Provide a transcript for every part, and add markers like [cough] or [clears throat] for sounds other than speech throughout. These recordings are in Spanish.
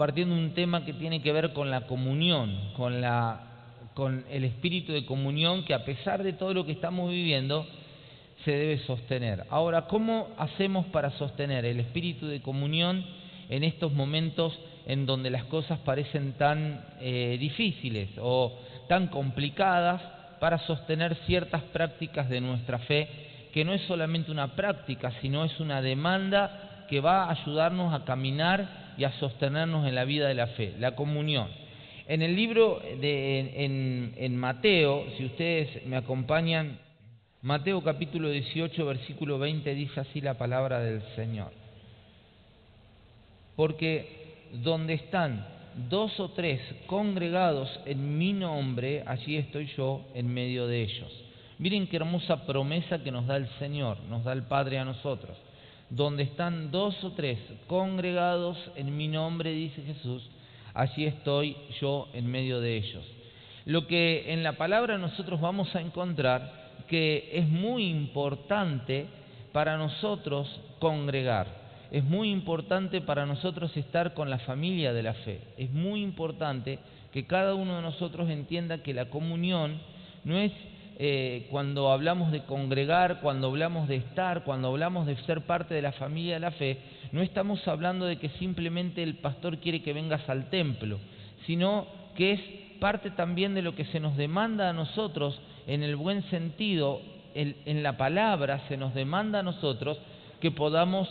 Compartiendo un tema que tiene que ver con la comunión, con, la, con el espíritu de comunión que a pesar de todo lo que estamos viviendo, se debe sostener. Ahora, ¿cómo hacemos para sostener el espíritu de comunión en estos momentos en donde las cosas parecen tan eh, difíciles o tan complicadas para sostener ciertas prácticas de nuestra fe, que no es solamente una práctica, sino es una demanda que va a ayudarnos a caminar y a sostenernos en la vida de la fe, la comunión. En el libro de, en, en Mateo, si ustedes me acompañan, Mateo capítulo 18, versículo 20 dice así la palabra del Señor. Porque donde están dos o tres congregados en mi nombre, allí estoy yo en medio de ellos. Miren qué hermosa promesa que nos da el Señor, nos da el Padre a nosotros. Donde están dos o tres congregados en mi nombre, dice Jesús, allí estoy yo en medio de ellos. Lo que en la palabra nosotros vamos a encontrar que es muy importante para nosotros congregar, es muy importante para nosotros estar con la familia de la fe, es muy importante que cada uno de nosotros entienda que la comunión no es eh, cuando hablamos de congregar, cuando hablamos de estar, cuando hablamos de ser parte de la familia de la fe, no estamos hablando de que simplemente el pastor quiere que vengas al templo, sino que es parte también de lo que se nos demanda a nosotros en el buen sentido, en, en la palabra se nos demanda a nosotros que podamos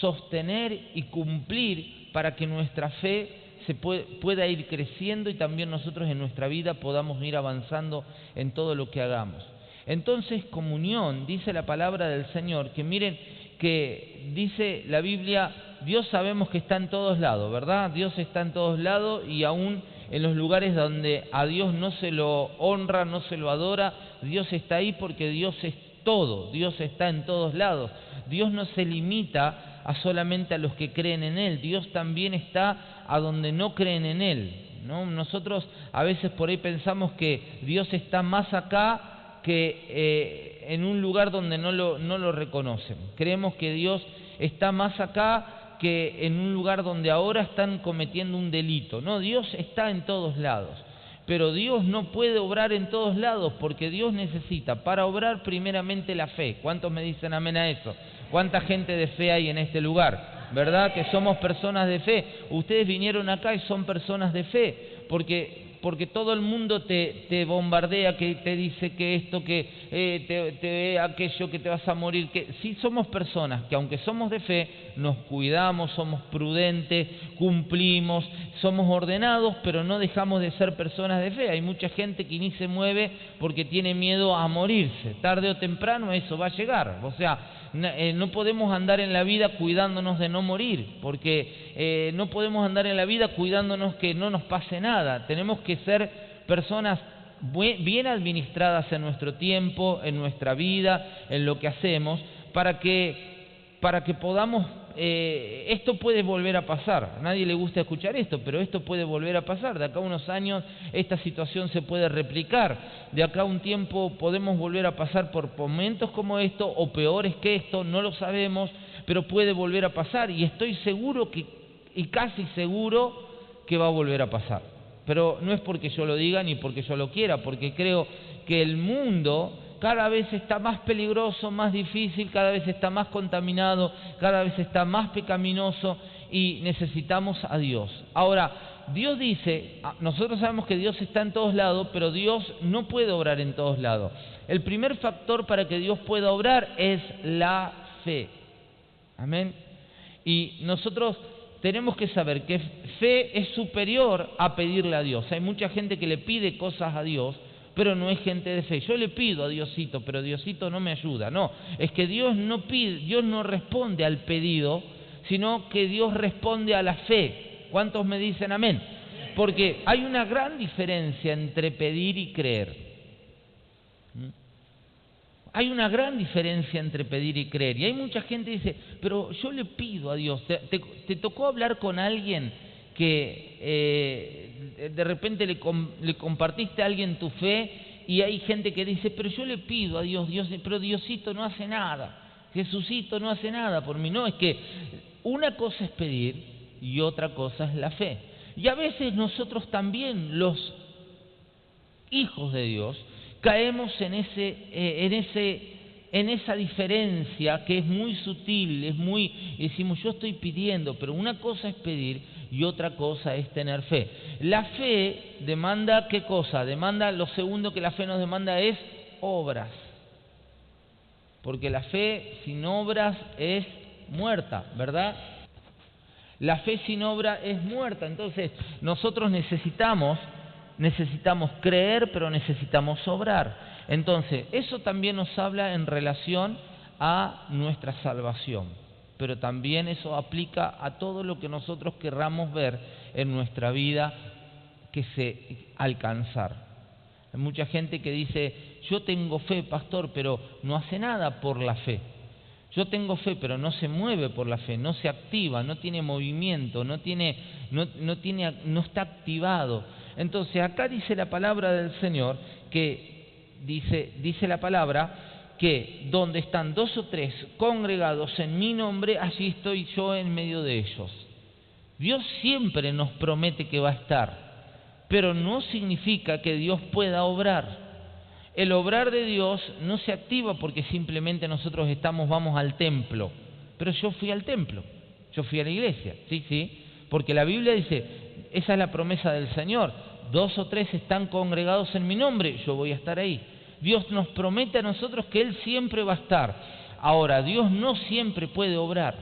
sostener y cumplir para que nuestra fe se pueda ir creciendo y también nosotros en nuestra vida podamos ir avanzando en todo lo que hagamos. Entonces, comunión, dice la palabra del Señor, que miren que dice la Biblia, Dios sabemos que está en todos lados, ¿verdad? Dios está en todos lados y aún en los lugares donde a Dios no se lo honra, no se lo adora, Dios está ahí porque Dios es todo, Dios está en todos lados. Dios no se limita a solamente a los que creen en Él, Dios también está a donde no creen en Él. ¿no? Nosotros a veces por ahí pensamos que Dios está más acá que eh, en un lugar donde no lo, no lo reconocen. Creemos que Dios está más acá que en un lugar donde ahora están cometiendo un delito. No, Dios está en todos lados. Pero Dios no puede obrar en todos lados porque Dios necesita para obrar primeramente la fe. ¿Cuántos me dicen amén a eso? ¿Cuánta gente de fe hay en este lugar? ¿Verdad? Que somos personas de fe. Ustedes vinieron acá y son personas de fe, porque, porque todo el mundo te, te bombardea, que te dice que esto, que eh, te, te aquello, que te vas a morir. Que sí somos personas que aunque somos de fe, nos cuidamos, somos prudentes, cumplimos, somos ordenados, pero no dejamos de ser personas de fe. Hay mucha gente que ni se mueve porque tiene miedo a morirse. Tarde o temprano eso va a llegar. O sea, no podemos andar en la vida cuidándonos de no morir, porque eh, no podemos andar en la vida cuidándonos que no nos pase nada. Tenemos que ser personas bien administradas en nuestro tiempo, en nuestra vida, en lo que hacemos, para que, para que podamos eh, esto puede volver a pasar. A nadie le gusta escuchar esto, pero esto puede volver a pasar. De acá a unos años esta situación se puede replicar. De acá a un tiempo podemos volver a pasar por momentos como esto o peores que esto, no lo sabemos, pero puede volver a pasar y estoy seguro que y casi seguro que va a volver a pasar. Pero no es porque yo lo diga ni porque yo lo quiera, porque creo que el mundo cada vez está más peligroso, más difícil, cada vez está más contaminado, cada vez está más pecaminoso y necesitamos a Dios. Ahora, Dios dice, ah, nosotros sabemos que Dios está en todos lados, pero Dios no puede obrar en todos lados. El primer factor para que Dios pueda obrar es la fe. Amén. Y nosotros tenemos que saber que fe es superior a pedirle a Dios. Hay mucha gente que le pide cosas a Dios pero no es gente de fe. Yo le pido a Diosito, pero Diosito no me ayuda. No, es que Dios no pide, Dios no responde al pedido, sino que Dios responde a la fe. ¿Cuántos me dicen amén? Porque hay una gran diferencia entre pedir y creer. ¿Mm? Hay una gran diferencia entre pedir y creer. Y hay mucha gente que dice, pero yo le pido a Dios. ¿Te, tocó hablar con alguien que eh, de repente le, le, compartiste a alguien tu fe y hay gente que dice, pero yo le pido a Dios, Dios, pero Diosito no hace nada. Jesucito no hace nada por mí. No, es que una cosa es pedir y otra cosa es la fe. Y a veces nosotros también, los hijos de Dios, caemos en, ese, eh, en, ese, en esa diferencia que es muy sutil, es muy, decimos, yo estoy pidiendo, pero una cosa es pedir y otra cosa es tener fe. La fe demanda qué cosa? Demanda, lo segundo que la fe nos demanda es obras. Porque la fe sin obras es muerta, ¿verdad? La fe sin obra es muerta. Entonces, nosotros necesitamos necesitamos creer, pero necesitamos obrar. Entonces, eso también nos habla en relación a nuestra salvación, pero también eso aplica a todo lo que nosotros querramos ver en nuestra vida que se alcanzar. Hay mucha gente que dice, yo tengo fe, pastor, pero no hace nada por la fe. Yo tengo fe, pero no se mueve por la fe, no se activa, no tiene movimiento, no, tiene, no, no, tiene, no está activado. Entonces acá dice la palabra del Señor que dice, dice la palabra que donde están dos o tres congregados en mi nombre, allí estoy yo en medio de ellos. Dios siempre nos promete que va a estar, pero no significa que Dios pueda obrar. El obrar de Dios no se activa porque simplemente nosotros estamos, vamos al templo. Pero yo fui al templo, yo fui a la iglesia, sí, sí, porque la Biblia dice, esa es la promesa del Señor. Dos o tres están congregados en mi nombre, yo voy a estar ahí. Dios nos promete a nosotros que Él siempre va a estar. Ahora, Dios no siempre puede obrar,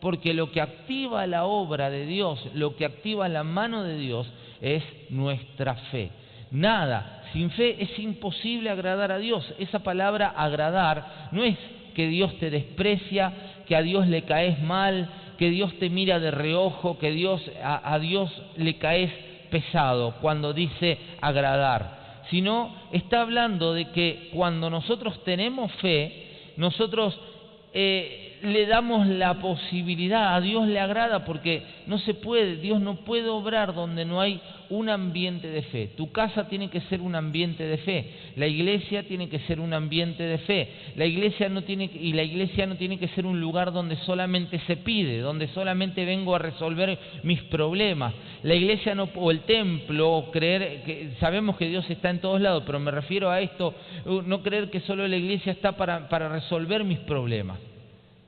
porque lo que activa la obra de Dios, lo que activa la mano de Dios, es nuestra fe. Nada, sin fe es imposible agradar a Dios. Esa palabra agradar no es que Dios te desprecia, que a Dios le caes mal, que Dios te mira de reojo, que Dios, a, Dios le caes pesado cuando dice agradar, sino está hablando de que cuando nosotros tenemos fe, nosotros eh, le damos la posibilidad, a Dios le agrada porque no se puede, Dios no puede obrar donde no hay un ambiente de fe. Tu casa tiene que ser un ambiente de fe, la iglesia tiene que ser un ambiente de fe. La iglesia no tiene y la iglesia no tiene que ser un lugar donde solamente se pide, donde solamente vengo a resolver mis problemas. La iglesia no o el templo, creer que sabemos que Dios está en todos lados, pero me refiero a esto, no creer que solo la iglesia está para, para resolver mis problemas.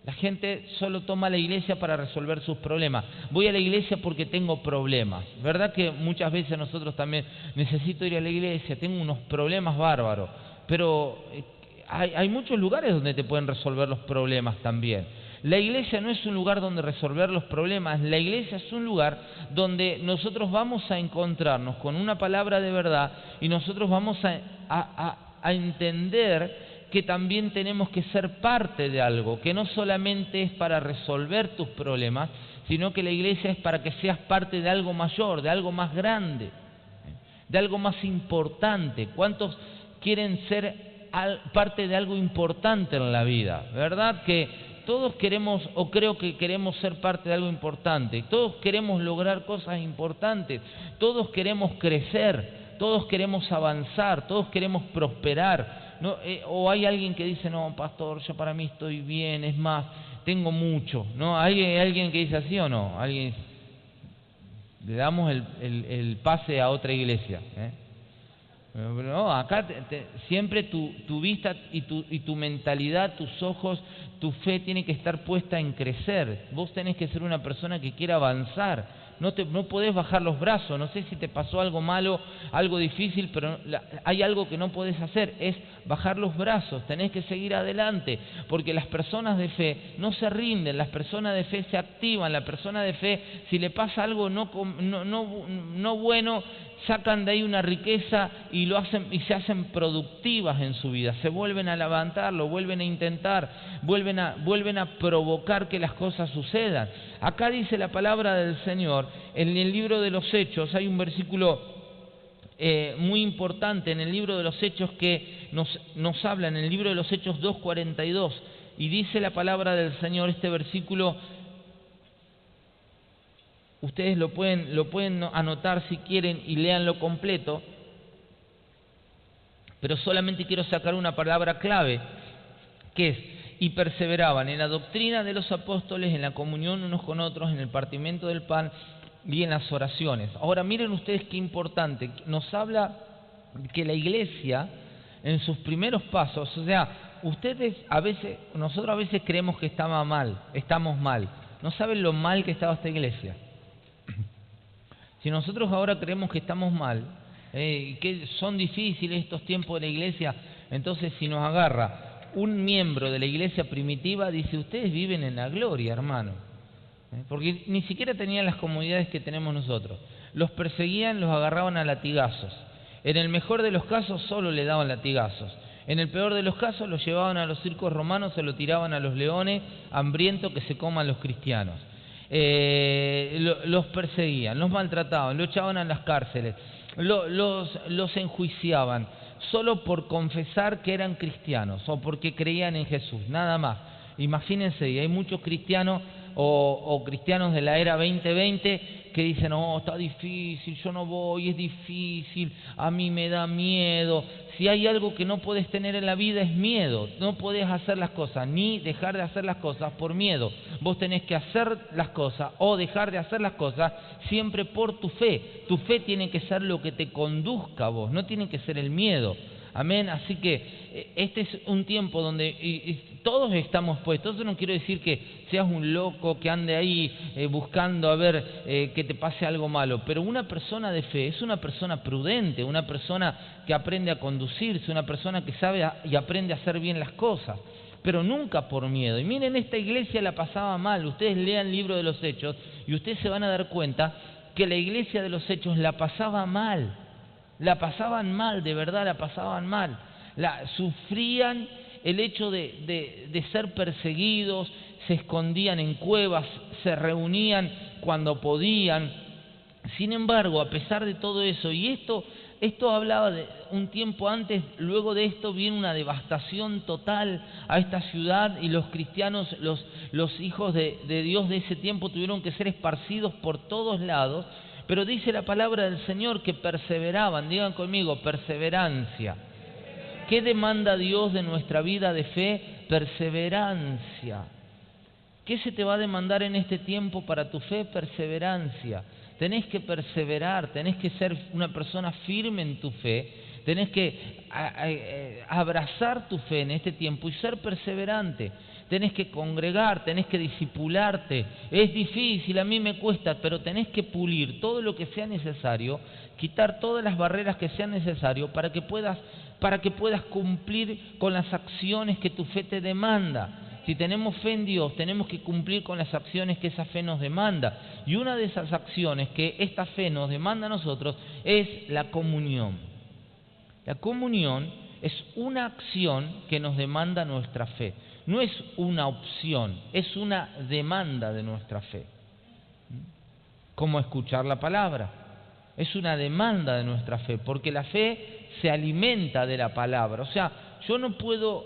La gente solo toma la iglesia para resolver sus problemas. Voy a la iglesia porque tengo problemas. ¿Verdad que muchas veces nosotros también necesito ir a la iglesia, tengo unos problemas bárbaros? Pero eh, hay, muchos lugares donde te pueden resolver los problemas también. La iglesia no es un lugar donde resolver los problemas, la iglesia es un lugar donde nosotros vamos a encontrarnos con una palabra de verdad y nosotros vamos a entender que también tenemos que ser parte de algo, que no solamente es para resolver tus problemas, sino que la iglesia es para que seas parte de algo mayor, de algo más grande, de algo más importante. ¿Cuántos quieren ser parte de algo importante en la vida? ¿Verdad? Que todos queremos, o creo que queremos ser parte de algo importante, todos queremos lograr cosas importantes, todos queremos crecer, todos queremos avanzar, todos queremos prosperar, no, eh, o hay alguien que dice, no, pastor, yo para mí estoy bien, es más, tengo mucho, ¿no? ¿Hay alguien que dice así o no? Alguien le damos el, el, pase a otra iglesia. ¿eh? No, acá siempre tu, tu vista y tu, y tu mentalidad, tus ojos, tu fe tiene que estar puesta en crecer. Vos tenés que ser una persona que quiera avanzar no, te, no podés bajar los brazos, no sé si te pasó algo malo, algo difícil, pero hay algo que no podés hacer, es bajar los brazos, tenés que seguir adelante, porque las personas de fe no se rinden, las personas de fe se activan, la persona de fe, si le pasa algo no, no, no, no bueno, sacan de ahí una riqueza y lo hacen y se hacen productivas en su vida, se vuelven a levantar, lo vuelven a intentar, vuelven a vuelven a provocar que las cosas sucedan. Acá dice la palabra del Señor, en el libro de los Hechos hay un versículo eh, muy importante en el libro de los Hechos que nos, nos habla, en el libro de los Hechos 2.42, y dice la palabra del Señor, este versículo Ustedes lo pueden, lo pueden anotar si quieren y leanlo completo, pero solamente quiero sacar una palabra clave, que es, y perseveraban en la doctrina de los apóstoles, en la comunión unos con otros, en el partimiento del pan y en las oraciones. Ahora miren ustedes qué importante, nos habla que la iglesia en sus primeros pasos, o sea, ustedes a veces, nosotros a veces creemos que estaba mal, estamos mal, no saben lo mal que estaba esta iglesia. Si nosotros ahora creemos que estamos mal, eh, que son difíciles estos tiempos de la iglesia, entonces si nos agarra un miembro de la iglesia primitiva, dice, ustedes viven en la gloria, hermano. Eh, porque ni siquiera tenían las comodidades que tenemos nosotros. Los perseguían, los agarraban a latigazos. En el mejor de los casos solo le daban latigazos. En el peor de los casos los llevaban a los circos romanos, se lo tiraban a los leones hambrientos que se coman los cristianos eh, los perseguían, los maltrataban, los echaban a las cárceles, los, los enjuiciaban, solo por confesar que eran cristianos o porque creían en Jesús, nada más. Imagínense, y hay muchos cristianos o, cristianos de la era 2020 que dicen, oh, está difícil, yo no voy, es difícil, a mí me da miedo, si hay algo que no puedes tener en la vida es miedo. No puedes hacer las cosas ni dejar de hacer las cosas por miedo. Vos tenés que hacer las cosas o dejar de hacer las cosas siempre por tu fe. Tu fe tiene que ser lo que te conduzca a vos, no tiene que ser el miedo. Amén. Así que eh, este es un tiempo donde todos estamos puestos. Eso no quiero decir que seas un loco que ande ahí eh, buscando a ver eh, que te pase algo malo, pero una persona de fe es una persona prudente, una persona que aprende a conducirse, una persona que sabe y aprende a hacer bien las cosas pero nunca por miedo. Y miren, esta iglesia la pasaba mal. Ustedes lean el libro de los Hechos y ustedes se van a dar cuenta que la iglesia de los Hechos la pasaba mal. La pasaban mal, de verdad la pasaban mal. La, sufrían el hecho de, de, ser perseguidos, se escondían en cuevas, se reunían cuando podían. Sin embargo, a pesar de todo eso, y esto, esto hablaba de un tiempo antes, luego de esto viene una devastación total a esta ciudad y los cristianos, los, los hijos de, de Dios de ese tiempo tuvieron que ser esparcidos por todos lados pero dice la palabra del Señor que perseveraban, digan conmigo, perseverancia. ¿Qué demanda Dios de nuestra vida de fe? Perseverancia. ¿Qué se te va a demandar en este tiempo para tu fe? Perseverancia. Tenés que perseverar, tenés que ser una persona firme en tu fe, tenés que abrazar tu fe en este tiempo y ser perseverante tenés que congregar, tenés que disipularte. Es difícil, a mí me cuesta, pero tenés que pulir todo lo que sea necesario, quitar todas las barreras que sean necesarias para que puedas para que puedas cumplir con las acciones que tu fe te demanda. Si tenemos fe en Dios, tenemos que cumplir con las acciones que esa fe nos demanda. Y una de esas acciones que esta fe nos demanda a nosotros es la comunión. La comunión es una acción que nos demanda nuestra fe no es una opción, es una demanda de nuestra fe. Como escuchar la palabra. Es una demanda de nuestra fe, porque la fe se alimenta de la palabra. O sea, yo no puedo,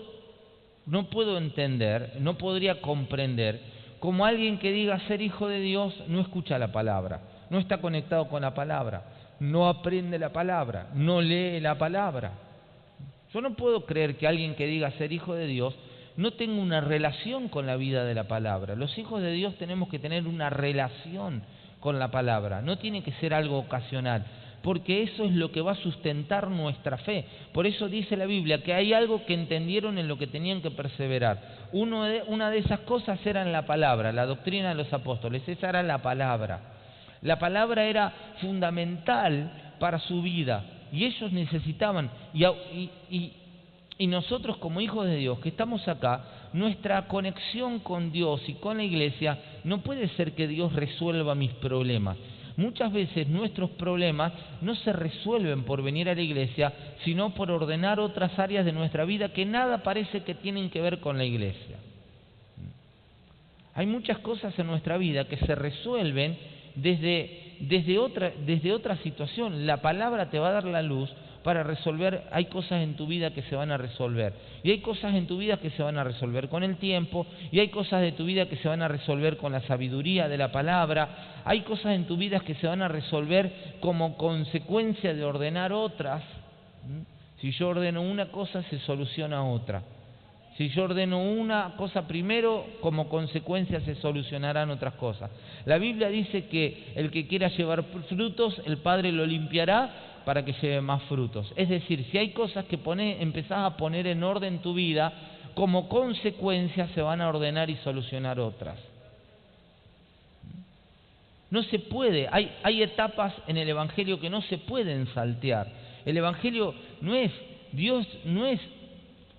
no puedo entender, no podría comprender como alguien que diga ser hijo de Dios no escucha la palabra, no está conectado con la palabra, no aprende la palabra, no lee la palabra. Yo no puedo creer que alguien que diga ser hijo de Dios no tengo una relación con la vida de la palabra. Los hijos de Dios tenemos que tener una relación con la palabra, no tiene que ser algo ocasional, porque eso es lo que va a sustentar nuestra fe. Por eso dice la Biblia que hay algo que entendieron en lo que tenían que perseverar. Uno de, una de esas cosas era en la palabra, la doctrina de los apóstoles, esa era la palabra. La palabra era fundamental para su vida y ellos necesitaban, y, y, y nosotros como hijos de Dios que estamos acá, nuestra conexión con Dios y con la iglesia no puede ser que Dios resuelva mis problemas. Muchas veces nuestros problemas no se resuelven por venir a la iglesia, sino por ordenar otras áreas de nuestra vida que nada parece que tienen que ver con la iglesia. Hay muchas cosas en nuestra vida que se resuelven desde, desde, otra, desde otra situación. La palabra te va a dar la luz para resolver, hay cosas en tu vida que se van a resolver. Y hay cosas en tu vida que se van a resolver con el tiempo, y hay cosas de tu vida que se van a resolver con la sabiduría de la palabra, hay cosas en tu vida que se van a resolver como consecuencia de ordenar otras. Si yo ordeno una cosa, se soluciona otra. Si yo ordeno una cosa primero, como consecuencia se solucionarán otras cosas. La Biblia dice que el que quiera llevar frutos, el Padre lo limpiará para que lleve más frutos. Es decir, si hay cosas que pone, empezás a poner en orden tu vida, como consecuencia se van a ordenar y solucionar otras. No se puede, hay, hay etapas en el Evangelio que no se pueden saltear. El Evangelio no es, Dios no es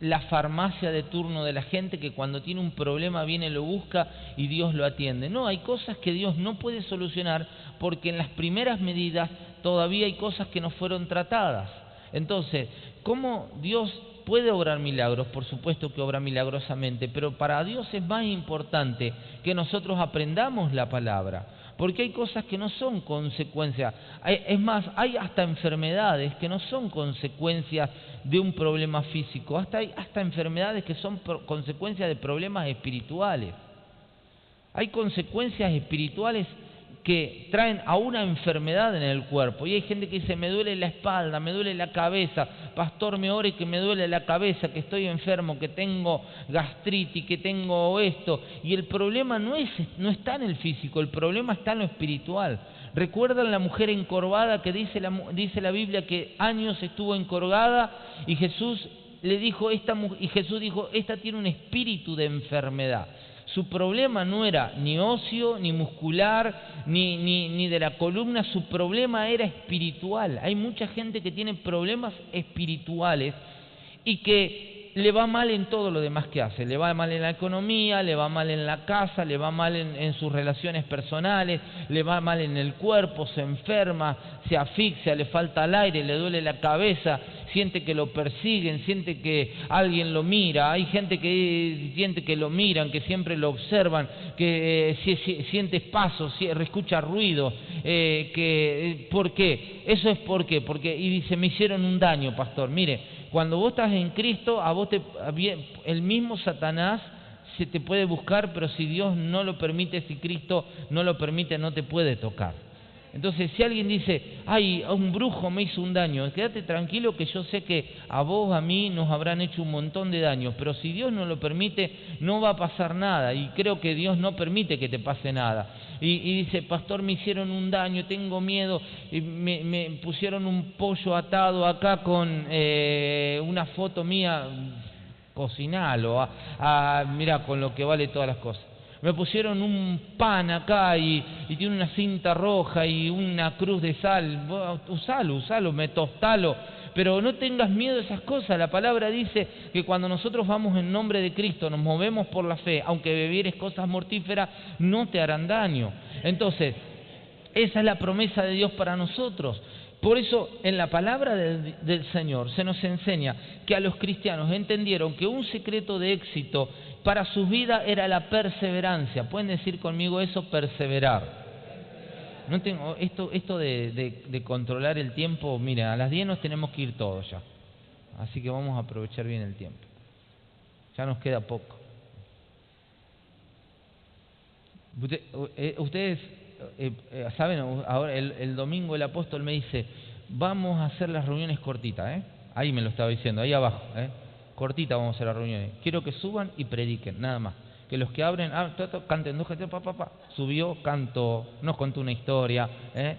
la farmacia de turno de la gente que cuando tiene un problema viene, lo busca y Dios lo atiende. No, hay cosas que Dios no puede solucionar porque en las primeras medidas todavía hay cosas que no fueron tratadas. Entonces, ¿cómo Dios puede obrar milagros? Por supuesto que obra milagrosamente, pero para Dios es más importante que nosotros aprendamos la palabra porque hay cosas que no son consecuencias. Es más, hay hasta enfermedades que no son consecuencias de un problema físico, hasta hay hasta enfermedades que son consecuencias de problemas espirituales. Hay consecuencias espirituales que traen a una enfermedad en el cuerpo. Y hay gente que dice, me duele la espalda, me duele la cabeza, pastor, me ore que me duele la cabeza, que estoy enfermo, que tengo gastritis, que tengo esto. Y el problema no, es, no está en el físico, el problema está en lo espiritual. ¿Recuerdan la mujer encorvada que dice la, dice la Biblia que años estuvo encorvada y Jesús le dijo, esta, y Jesús dijo, esta tiene un espíritu de enfermedad. Su problema no era ni óseo, ni muscular, ni, ni, ni, de la columna, su problema era espiritual. Hay mucha gente que tiene problemas espirituales y que le va mal en todo lo demás que hace. Le va mal en la economía, le va mal en la casa, le va mal en, sus relaciones personales, le va mal en el cuerpo, se enferma, se asfixia, le falta el aire, le duele la cabeza, siente que lo persiguen, siente que alguien lo mira. Hay gente que siente que lo miran, que siempre lo observan, que eh, siente pasos, escucha ruido. Eh, que, eh, ¿Por qué? Eso es por qué. Porque, y dice, me hicieron un daño, pastor. Mire, cuando vos estás en Cristo, a vos te, el mismo Satanás se te puede buscar, pero si Dios no lo permite, si Cristo no lo permite, no te puede tocar. Entonces, si alguien dice, ay, un brujo me hizo un daño, quédate tranquilo que yo sé que a vos, a mí, nos habrán hecho un montón de daños, pero si Dios no lo permite, no va a pasar nada, y creo que Dios no permite que te pase nada y, dice, pastor, me hicieron un daño, tengo miedo, y me, pusieron un pollo atado acá con eh, una foto mía, cocinalo, a, mira, con lo que vale todas las cosas. Me pusieron un pan acá y, y, tiene una cinta roja y una cruz de sal. Usalo, usalo, me tostalo pero no tengas miedo de esas cosas. La palabra dice que cuando nosotros vamos en nombre de Cristo, nos movemos por la fe, aunque bebieres cosas mortíferas, no te harán daño. Entonces, esa es la promesa de Dios para nosotros. Por eso en la palabra del, Señor se nos enseña que a los cristianos entendieron que un secreto de éxito para su vida era la perseverancia. Pueden decir conmigo eso, perseverar. No tengo, esto esto de, de, controlar el tiempo, mira, a las 10 nos tenemos que ir todos ya. Así que vamos a aprovechar bien el tiempo. Ya nos queda poco. Eh, ustedes eh, eh, saben, ahora el, el, domingo el apóstol me dice, vamos a hacer las reuniones cortitas, ¿eh? Ahí me lo estaba diciendo, ahí abajo, ¿eh? Cortita vamos a hacer las reuniones. Quiero que suban y prediquen, nada más que los que abren, ah, canten dos pa, pa, pa, subió, cantó, nos contó una historia. ¿eh?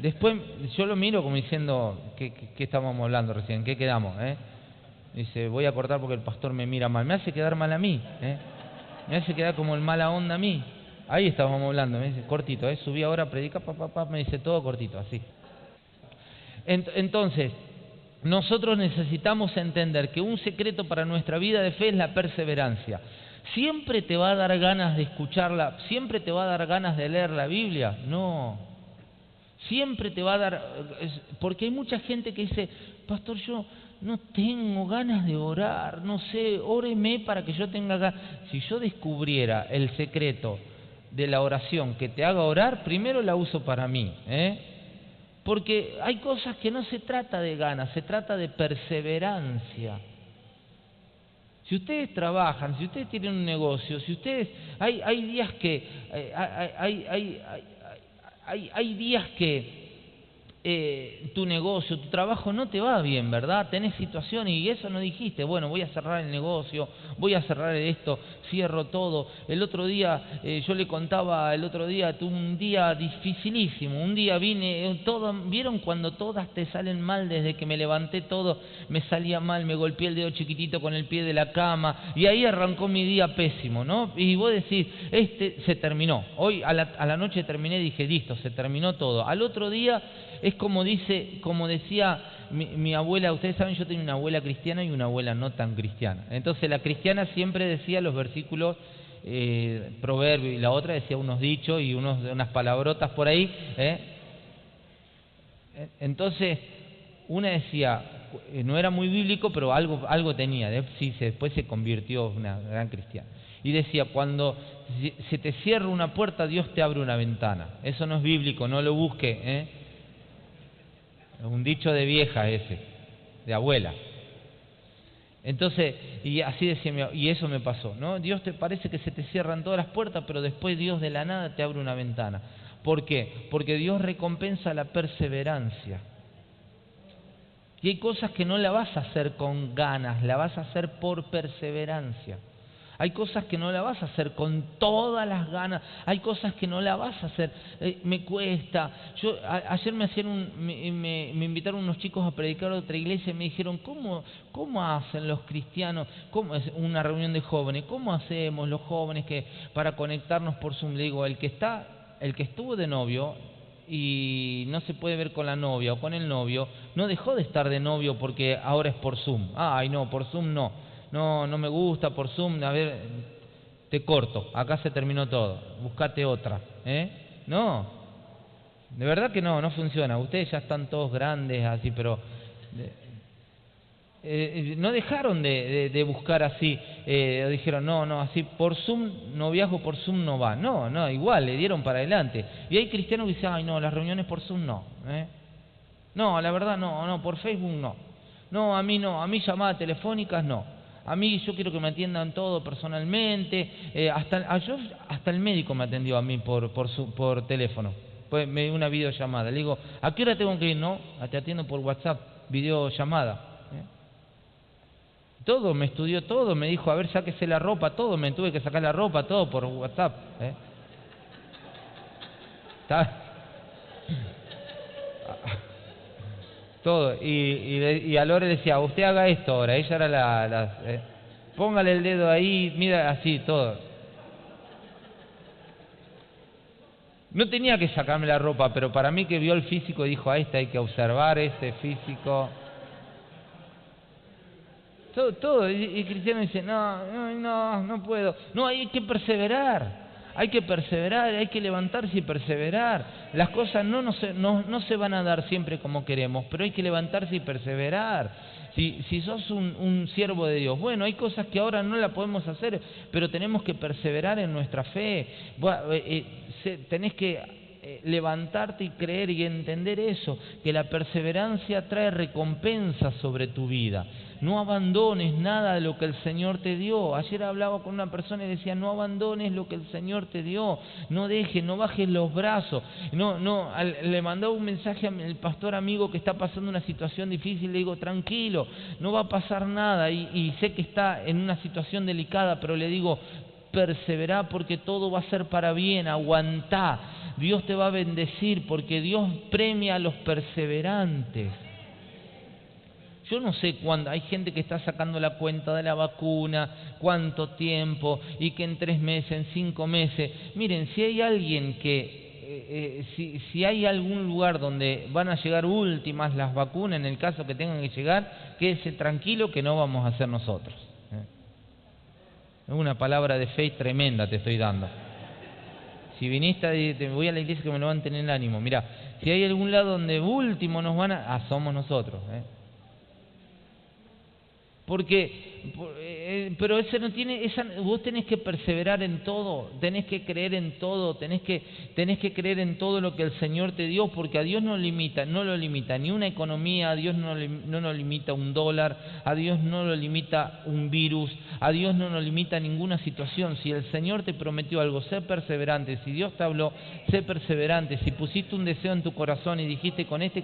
Después yo lo miro como diciendo, ¿qué, qué, estábamos hablando recién? ¿Qué quedamos? Eh? Dice, voy a cortar porque el pastor me mira mal. Me hace quedar mal a mí. ¿eh? Me hace quedar como el mala onda a mí. Ahí estábamos hablando, me dice, cortito, ¿eh? subí ahora, predica, papá, pa, me dice todo cortito, así. Entonces, nosotros necesitamos entender que un secreto para nuestra vida de fe es la perseverancia. ¿Siempre te va a dar ganas de escucharla? ¿Siempre te va a dar ganas de leer la Biblia? No. Siempre te va a dar... Porque hay mucha gente que dice, pastor, yo no tengo ganas de orar, no sé, óreme para que yo tenga ganas. Si yo descubriera el secreto de la oración que te haga orar, primero la uso para mí. ¿eh? Porque hay cosas que no se trata de ganas, se trata de perseverancia. Si ustedes trabajan, si ustedes tienen un negocio, si ustedes... Hay, hay días que... Eh, hay, hay, hay, hay días que eh, tu negocio, tu trabajo no te va bien, ¿verdad? Tenés situaciones y eso no dijiste, bueno, voy a cerrar el negocio, voy a cerrar esto, cierro todo. El otro día, eh, yo le contaba, el otro día, tuve un día dificilísimo, un día vine, eh, todo, ¿vieron cuando todas te salen mal desde que me levanté todo? Me salía mal, me golpeé el dedo chiquitito con el pie de la cama y ahí arrancó mi día pésimo, ¿no? Y vos decís, este se terminó, hoy a la, a la noche terminé, dije, listo, se terminó todo. Al otro día es como dice, como decía mi, abuela, ustedes saben, yo tengo una abuela cristiana y una abuela no tan cristiana. Entonces la cristiana siempre decía los versículos eh, proverbios y la otra decía unos dichos y unos, unas palabrotas por ahí. ¿eh? Entonces, una decía, eh, no era muy bíblico, pero algo, algo tenía, sí, después se convirtió en una gran cristiana. Y decía, cuando se te cierra una puerta, Dios te abre una ventana. Eso no es bíblico, no lo busque. ¿eh? Un dicho de vieja ese, de abuela. Entonces, y así decía y eso me pasó, ¿no? Dios te parece que se te cierran todas las puertas, pero después Dios de la nada te abre una ventana. ¿Por qué? Porque Dios recompensa la perseverancia. Y hay cosas que no la vas a hacer con ganas, la vas a hacer por perseverancia. Hay cosas que no la vas a hacer con todas las ganas. Hay cosas que no la vas a hacer. Eh, me cuesta. Yo ayer me hacían un, me, invitaron unos chicos a predicar a otra iglesia y me dijeron cómo cómo hacen los cristianos. ¿Cómo es una reunión de jóvenes? ¿Cómo hacemos los jóvenes que para conectarnos por Zoom? Le digo el que está el que estuvo de novio y no se puede ver con la novia o con el novio, no dejó de estar de novio porque ahora es por Zoom. Ay, no, por Zoom no no, no me gusta por Zoom, a ver, te corto, acá se terminó todo, buscate otra, ¿eh? No, de verdad que no, no funciona, ustedes ya están todos grandes así, pero eh, eh, no dejaron de, de, buscar así, eh, dijeron, no, no, así por Zoom no viajo, por Zoom no va, no, no, igual, le dieron para adelante. Y hay cristianos que dicen, ay, no, las reuniones por Zoom no, ¿eh? No, la verdad no, no, por Facebook no. No, a mí no, a mí llamadas telefónicas no. A mí yo quiero que me atiendan todo personalmente. Eh, hasta, hasta el médico me atendió a mí por, su, por teléfono. Me dio una videollamada. Le digo, ¿a qué hora tengo que ir? No, te atiendo por WhatsApp, videollamada. ¿eh? Todo, me estudió todo, me dijo, a ver, sáquese la ropa, todo, me tuve que sacar la ropa, todo por WhatsApp. ¿eh? [clears throat] todo. Y, y, y a Lore decía, usted haga esto ahora, ella era la... Eh, póngale el dedo ahí, mira así, todo. No tenía que sacarme la ropa, pero para mí que vio el físico dijo, a este hay que observar este físico. Todo, todo. Y, y Cristiano dice, no, no, no, no puedo. No, hay que perseverar. Hay que perseverar, hay que levantarse y perseverar. Las cosas no, no, se, no, no se van a dar siempre como queremos, pero hay que levantarse y perseverar. Si, si sos un, un, siervo de Dios, bueno, hay cosas que ahora no la podemos hacer, pero tenemos que perseverar en nuestra fe. Eh, eh, tenés que eh, levantarte y creer y entender eso, que la perseverancia trae recompensa sobre tu vida. No abandones nada de lo que el Señor te dio. Ayer hablaba con una persona y decía, no abandones lo que el Señor te dio. No dejes, no bajes los brazos. No, no, le mandaba un mensaje al pastor amigo que está pasando una situación difícil. Le digo, tranquilo, no va a pasar nada. Y, y sé que está en una situación delicada, pero le digo, persevera porque todo va a ser para bien, aguantá Dios te va a bendecir porque Dios premia a los perseverantes. Yo no sé cuándo, hay gente que está sacando la cuenta de la vacuna, cuánto tiempo, y que en tres meses, en cinco meses. Miren, si hay alguien que, eh, eh, si, hay algún lugar donde van a llegar últimas las vacunas, en el caso que tengan que llegar, quédese tranquilo que no vamos a hacer nosotros. ¿eh? Una palabra de fe tremenda te estoy dando. Si viniste, te voy a la iglesia que me lo van a tener el ánimo. Mira, si hay algún lado donde último nos van a... Ah, somos nosotros. Porque, eh, pero ese no tiene, esa, vos tenés que perseverar en todo, tenés que creer en todo, tenés que, tenés que creer en todo lo que el Señor te dio, porque a Dios no limita, no lo limita ni una economía, a Dios no, no nos limita un dólar, a Dios no lo limita un virus, a Dios no nos limita ninguna situación. Si el Señor te prometió algo, sé perseverante. Si Dios te habló, sé perseverante. Si pusiste un deseo en tu corazón y dijiste con este,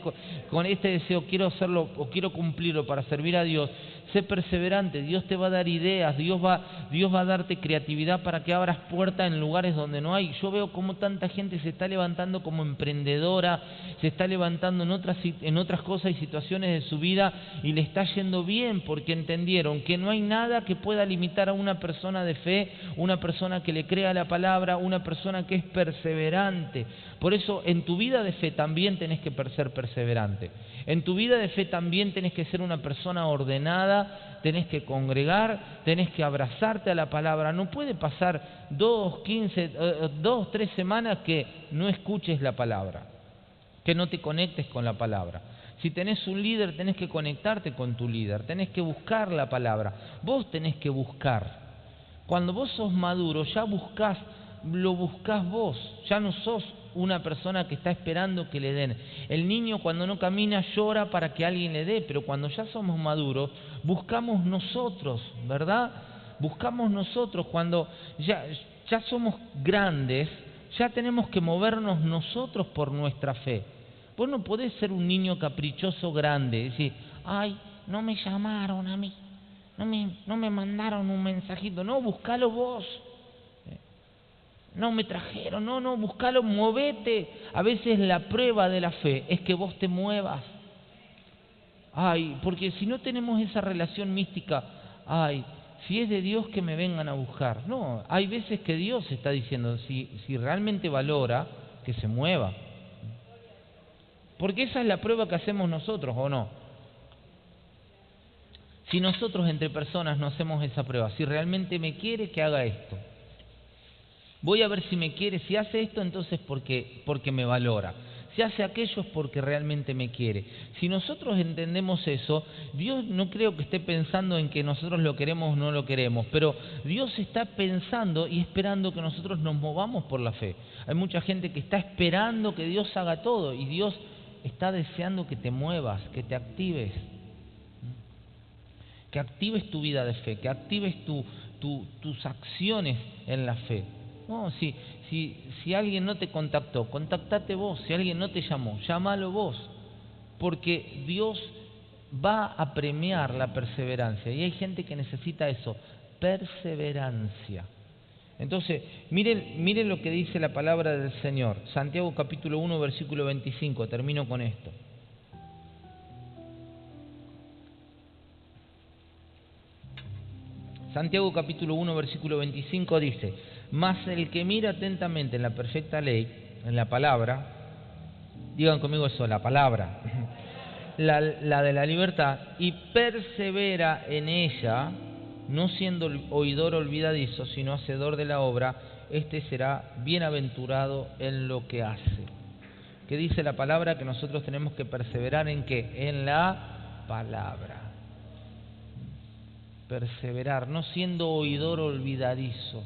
con este deseo quiero hacerlo o quiero cumplirlo para servir a Dios, sé perseverante, Dios te va a dar ideas, Dios va, Dios va a darte creatividad para que abras puertas en lugares donde no hay. Yo veo cómo tanta gente se está levantando como emprendedora, se está levantando en otras, en otras cosas y situaciones de su vida y le está yendo bien porque entendieron que no hay nada que pueda limitar a una persona de fe, una persona que le crea la palabra, una persona que es perseverante. Por eso en tu vida de fe también tenés que ser perseverante. En tu vida de fe también tenés que ser una persona ordenada, tenés que congregar, tenés que abrazarte a la palabra. No puede pasar dos, quince, eh, dos, tres semanas que no escuches la palabra, que no te conectes con la palabra. Si tenés un líder, tenés que conectarte con tu líder, tenés que buscar la palabra. Vos tenés que buscar. Cuando vos sos maduro, ya buscás, lo buscás vos, ya no sos una persona que está esperando que le den. El niño cuando no camina llora para que alguien le dé, pero cuando ya somos maduros, buscamos nosotros, ¿verdad? Buscamos nosotros cuando ya, ya somos grandes, ya tenemos que movernos nosotros por nuestra fe. Vos no podés ser un niño caprichoso grande, decir, ay, no me llamaron a mí, no me, no me mandaron un mensajito, no, buscalo vos. No me trajeron, no, no, buscalo, movete. A veces la prueba de la fe es que vos te muevas. Ay, porque si no tenemos esa relación mística, ay, si es de Dios que me vengan a buscar. No, hay veces que Dios está diciendo, si, si realmente valora, que se mueva. Porque esa es la prueba que hacemos nosotros, ¿o no? Si nosotros entre personas no hacemos esa prueba, si realmente me quiere que haga esto, Voy a ver si me quiere. Si hace esto, entonces porque, porque me valora. Si hace aquello es porque realmente me quiere. Si nosotros entendemos eso, Dios no creo que esté pensando en que nosotros lo queremos o no lo queremos, pero Dios está pensando y esperando que nosotros nos movamos por la fe. Hay mucha gente que está esperando que Dios haga todo y Dios está deseando que te muevas, que te actives, que actives tu vida de fe, que actives tus acciones en la fe. No, si, si, si alguien no te contactó, contactate vos. Si alguien no te llamó, llámalo vos. Porque Dios va a premiar la perseverancia. Y hay gente que necesita eso, perseverancia. Entonces, miren, miren lo que dice la palabra del Señor. Santiago capítulo 1, versículo 25. Termino con esto. Santiago capítulo 1, versículo 25 dice, mas el que mira atentamente en la perfecta ley, en la palabra, digan conmigo eso, la palabra, [laughs] la, la de la libertad, y persevera en ella, no siendo oidor olvidadizo, sino hacedor de la obra, este será bienaventurado en lo que hace. ¿Qué dice la palabra? Que nosotros tenemos que perseverar en qué? En la palabra. Perseverar, no siendo oidor olvidadizo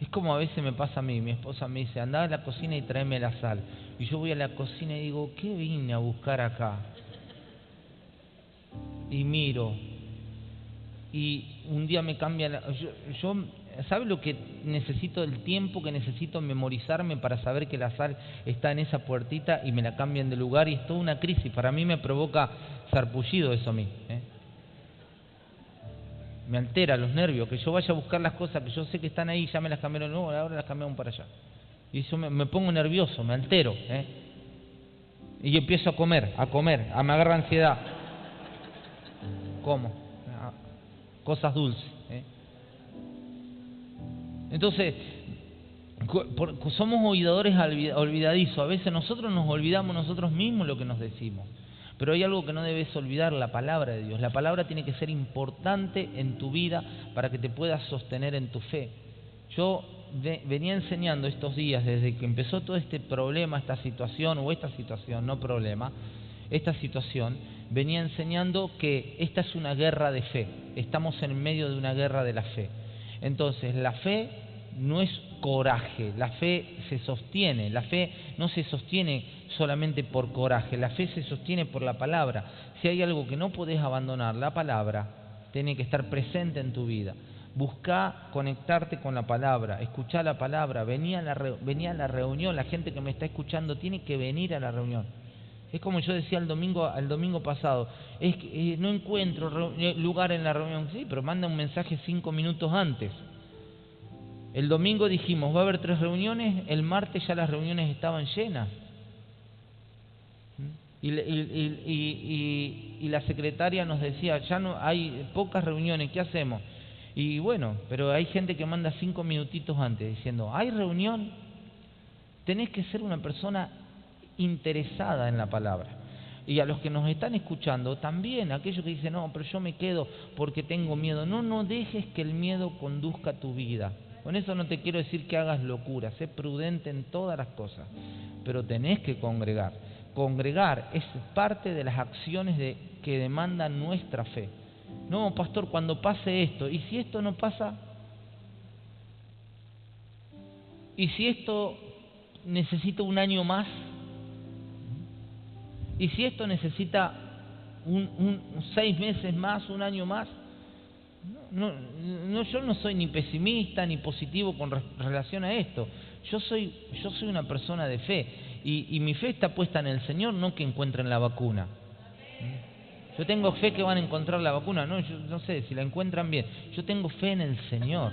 es como a veces me pasa a mí, mi esposa me dice, anda a la cocina y tráeme la sal. Y yo voy a la cocina y digo, ¿qué vine a buscar acá? Y miro. Y un día me cambia la... Yo, yo ¿Sabe lo que necesito? El tiempo que necesito memorizarme para saber que la sal está en esa puertita y me la cambian de lugar y es toda una crisis. Para mí me provoca sarpullido eso a mí. ¿eh? Me altera los nervios, que yo vaya a buscar las cosas que yo sé que están ahí, ya me las cambiaron, no, ahora las cambiamos para allá. Y eso me, pongo nervioso, me altero. ¿eh? Y empiezo a comer, a comer, a me agarra ansiedad. ¿Cómo? Ah, cosas dulces. ¿eh? Entonces, somos oidores olvidadizos. A veces nosotros nos olvidamos nosotros mismos lo que nos decimos. Pero hay algo que no debes olvidar, la palabra de Dios. La palabra tiene que ser importante en tu vida para que te puedas sostener en tu fe. Yo venía enseñando estos días, desde que empezó todo este problema, esta situación, o esta situación, no problema, esta situación, venía enseñando que esta es una guerra de fe. Estamos en medio de una guerra de la fe. Entonces, la fe no es coraje, la fe se sostiene, la fe no se sostiene solamente por coraje, la fe se sostiene por la palabra. Si hay algo que no podés abandonar, la palabra tiene que estar presente en tu vida. Busca conectarte con la palabra, escuchar la palabra, venía a la, venía a la reunión, la gente que me está escuchando tiene que venir a la reunión. Es como yo decía el domingo, el domingo pasado, es que eh, no encuentro eh, lugar en la reunión. Sí, pero manda un mensaje cinco minutos antes. El domingo dijimos, va a haber tres reuniones, el martes ya las reuniones estaban llenas. Y, y, la secretaria nos decía, ya no hay pocas reuniones, ¿qué hacemos? Y bueno, pero hay gente que manda cinco minutitos antes diciendo, ¿hay reunión? Tenés que ser una persona interesada en la palabra. Y a los que nos están escuchando, también aquellos que dicen, no, pero yo me quedo porque tengo miedo. No, no dejes que el miedo conduzca tu vida. Con eso no te quiero decir que hagas locura, sé prudente en todas las cosas, pero tenés que congregar. Congregar es parte de las acciones de, que demandan nuestra fe. No, pastor, cuando pase esto, ¿y si esto no pasa? ¿Y si esto necesita un año más? ¿Y si esto necesita un, seis meses más, un año más? No, no, yo no soy ni pesimista ni positivo con relación a esto. Yo soy, yo soy una persona de fe y, y mi fe está puesta en el Señor, no que encuentren la vacuna. Yo tengo fe que van a encontrar la vacuna, no, yo no sé si la encuentran bien. Yo tengo fe en el Señor.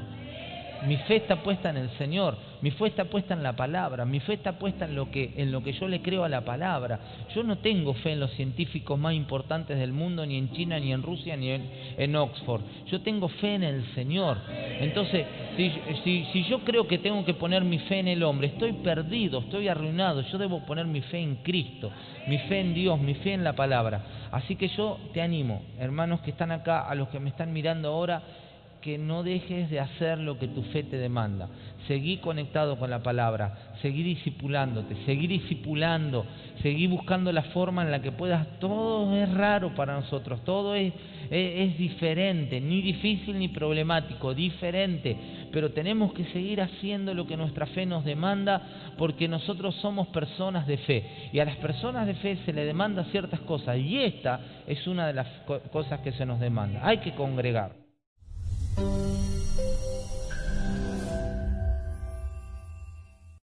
Mi fe está puesta en el Señor, mi fe está puesta en la palabra, mi fe está puesta en lo que, en lo que yo le creo a la palabra. Yo no tengo fe en los científicos más importantes del mundo, ni en China, ni en Rusia, ni en, Oxford. Yo tengo fe en el Señor. Entonces, si, si, si yo creo que tengo que poner mi fe en el hombre, estoy perdido, estoy arruinado. Yo debo poner mi fe en Cristo, mi fe en Dios, mi fe en la palabra. Así que yo te animo, hermanos que están acá, a los que me están mirando ahora, que no dejes de hacer lo que tu fe te demanda. Seguí conectado con la palabra, seguí discipulándote, seguí discipulando, seguí buscando la forma en la que puedas. Todo es raro para nosotros, todo es, es, diferente, ni difícil ni problemático, diferente. Pero tenemos que seguir haciendo lo que nuestra fe nos demanda porque nosotros somos personas de fe. Y a las personas de fe se le demanda ciertas cosas y esta es una de las cosas que se nos demanda. Hay que congregar. Thank you.